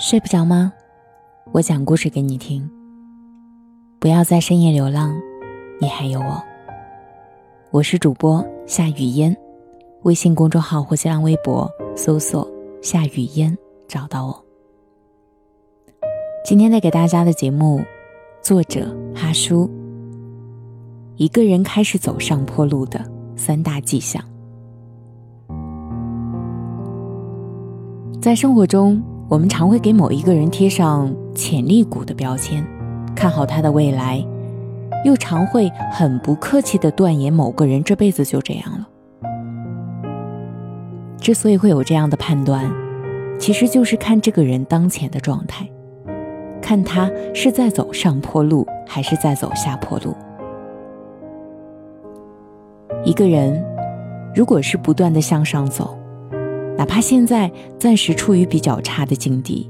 睡不着吗？我讲故事给你听。不要在深夜流浪，你还有我。我是主播夏雨嫣，微信公众号或新浪微博搜索“夏雨嫣”找到我。今天带给大家的节目，作者哈叔。一个人开始走上坡路的三大迹象。在生活中，我们常会给某一个人贴上潜力股的标签，看好他的未来，又常会很不客气的断言某个人这辈子就这样了。之所以会有这样的判断，其实就是看这个人当前的状态，看他是在走上坡路还是在走下坡路。一个人如果是不断的向上走，哪怕现在暂时处于比较差的境地，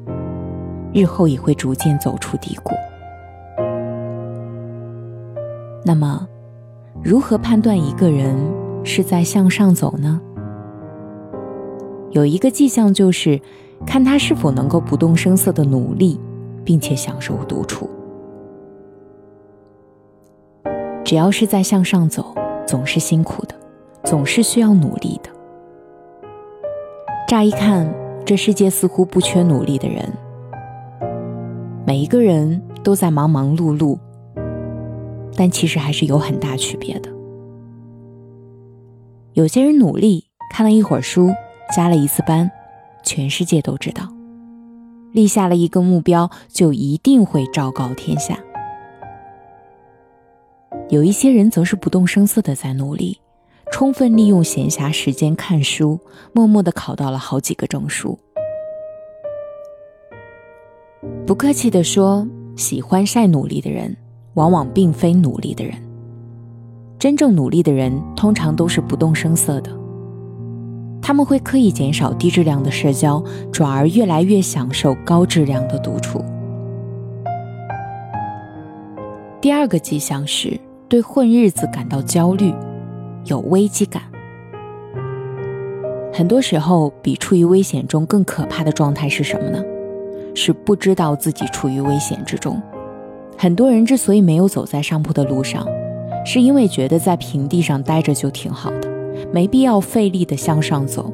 日后也会逐渐走出低谷。那么，如何判断一个人是在向上走呢？有一个迹象就是，看他是否能够不动声色的努力，并且享受独处。只要是在向上走，总是辛苦的，总是需要努力的。乍一看，这世界似乎不缺努力的人。每一个人都在忙忙碌碌，但其实还是有很大区别的。有些人努力看了一会儿书，加了一次班，全世界都知道；立下了一个目标，就一定会昭告天下。有一些人则是不动声色的在努力。充分利用闲暇时间看书，默默的考到了好几个证书。不客气的说，喜欢晒努力的人，往往并非努力的人。真正努力的人，通常都是不动声色的。他们会刻意减少低质量的社交，转而越来越享受高质量的独处。第二个迹象是对混日子感到焦虑。有危机感，很多时候比处于危险中更可怕的状态是什么呢？是不知道自己处于危险之中。很多人之所以没有走在上坡的路上，是因为觉得在平地上待着就挺好的，没必要费力的向上走。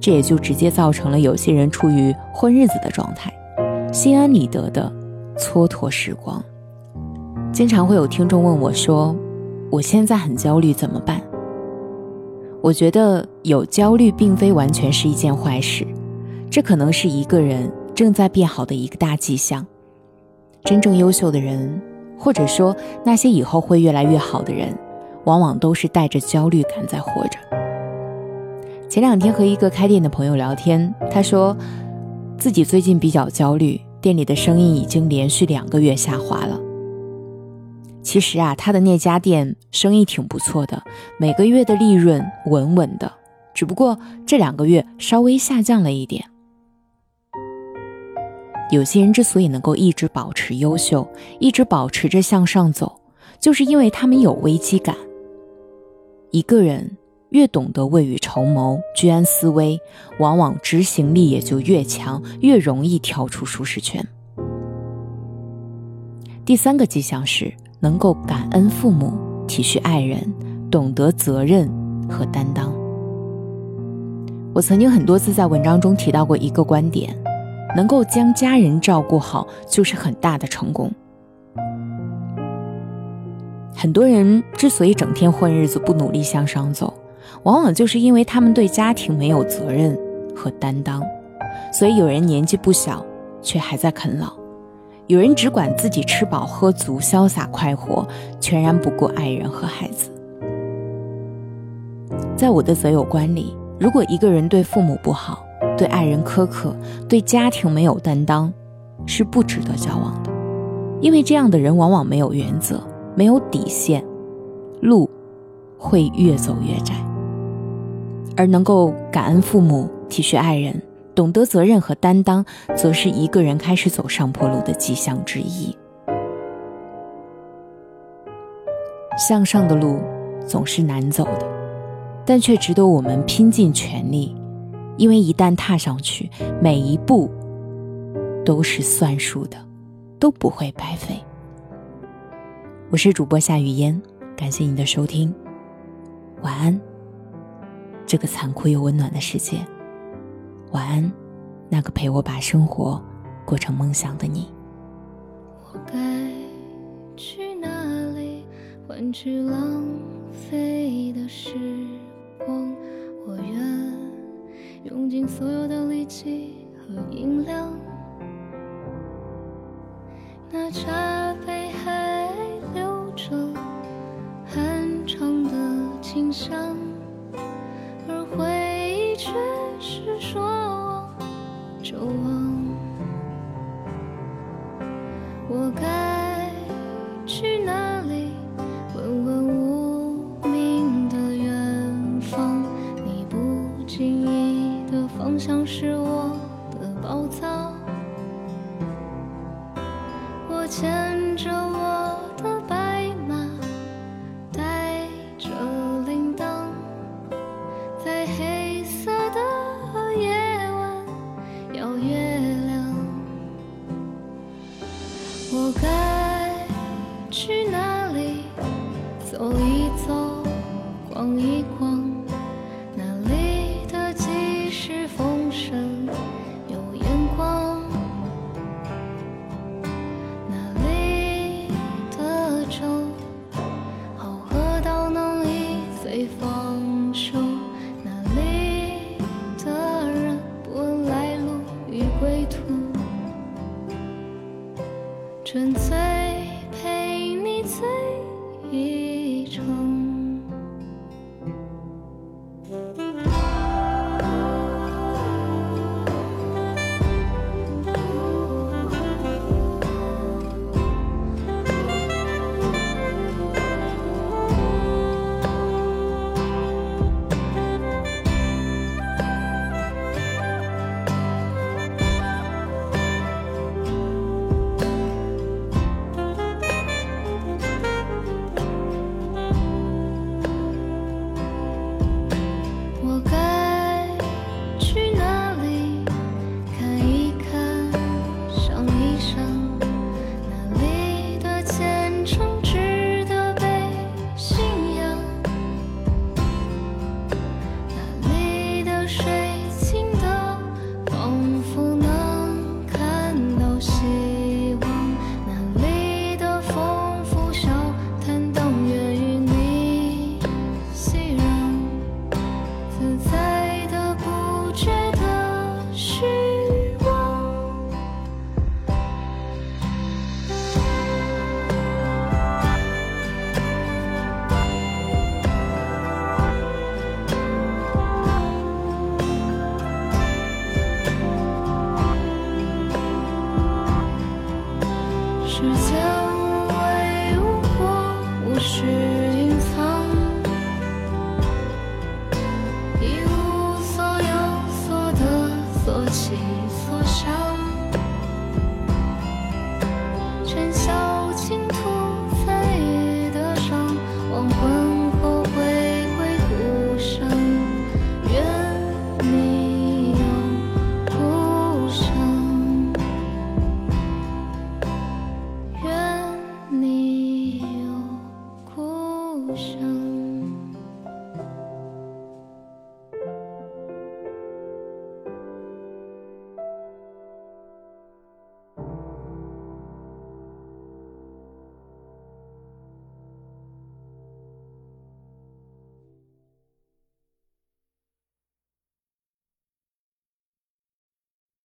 这也就直接造成了有些人处于混日子的状态，心安理得的蹉跎时光。经常会有听众问我说。我现在很焦虑，怎么办？我觉得有焦虑并非完全是一件坏事，这可能是一个人正在变好的一个大迹象。真正优秀的人，或者说那些以后会越来越好的人，往往都是带着焦虑感在活着。前两天和一个开店的朋友聊天，他说自己最近比较焦虑，店里的生意已经连续两个月下滑了。其实啊，他的那家店生意挺不错的，每个月的利润稳稳的，只不过这两个月稍微下降了一点。有些人之所以能够一直保持优秀，一直保持着向上走，就是因为他们有危机感。一个人越懂得未雨绸缪、居安思危，往往执行力也就越强，越容易跳出舒适圈。第三个迹象是。能够感恩父母、体恤爱人、懂得责任和担当。我曾经很多次在文章中提到过一个观点：能够将家人照顾好，就是很大的成功。很多人之所以整天混日子、不努力向上走，往往就是因为他们对家庭没有责任和担当。所以有人年纪不小，却还在啃老。有人只管自己吃饱喝足、潇洒快活，全然不顾爱人和孩子。在我的择友观里，如果一个人对父母不好、对爱人苛刻、对家庭没有担当，是不值得交往的。因为这样的人往往没有原则、没有底线，路会越走越窄。而能够感恩父母、体恤爱人。懂得责任和担当则是一个人开始走上坡路的迹象之一。向上的路总是难走的但却值得我们拼尽全力因为一旦踏上去每一步都是算数的都不会白费。我是主播夏雨嫣感谢你的收听晚安。这个残酷又温暖的世界。晚安那个陪我把生活过成梦想的你。我该去哪里换取浪费的时光？我愿用尽所有的力气和音量那茶杯还留着很长的清香。守望我该去哪里？问问无名的远方，你不经意的方向是我的宝藏。我牵着我。走一走逛一逛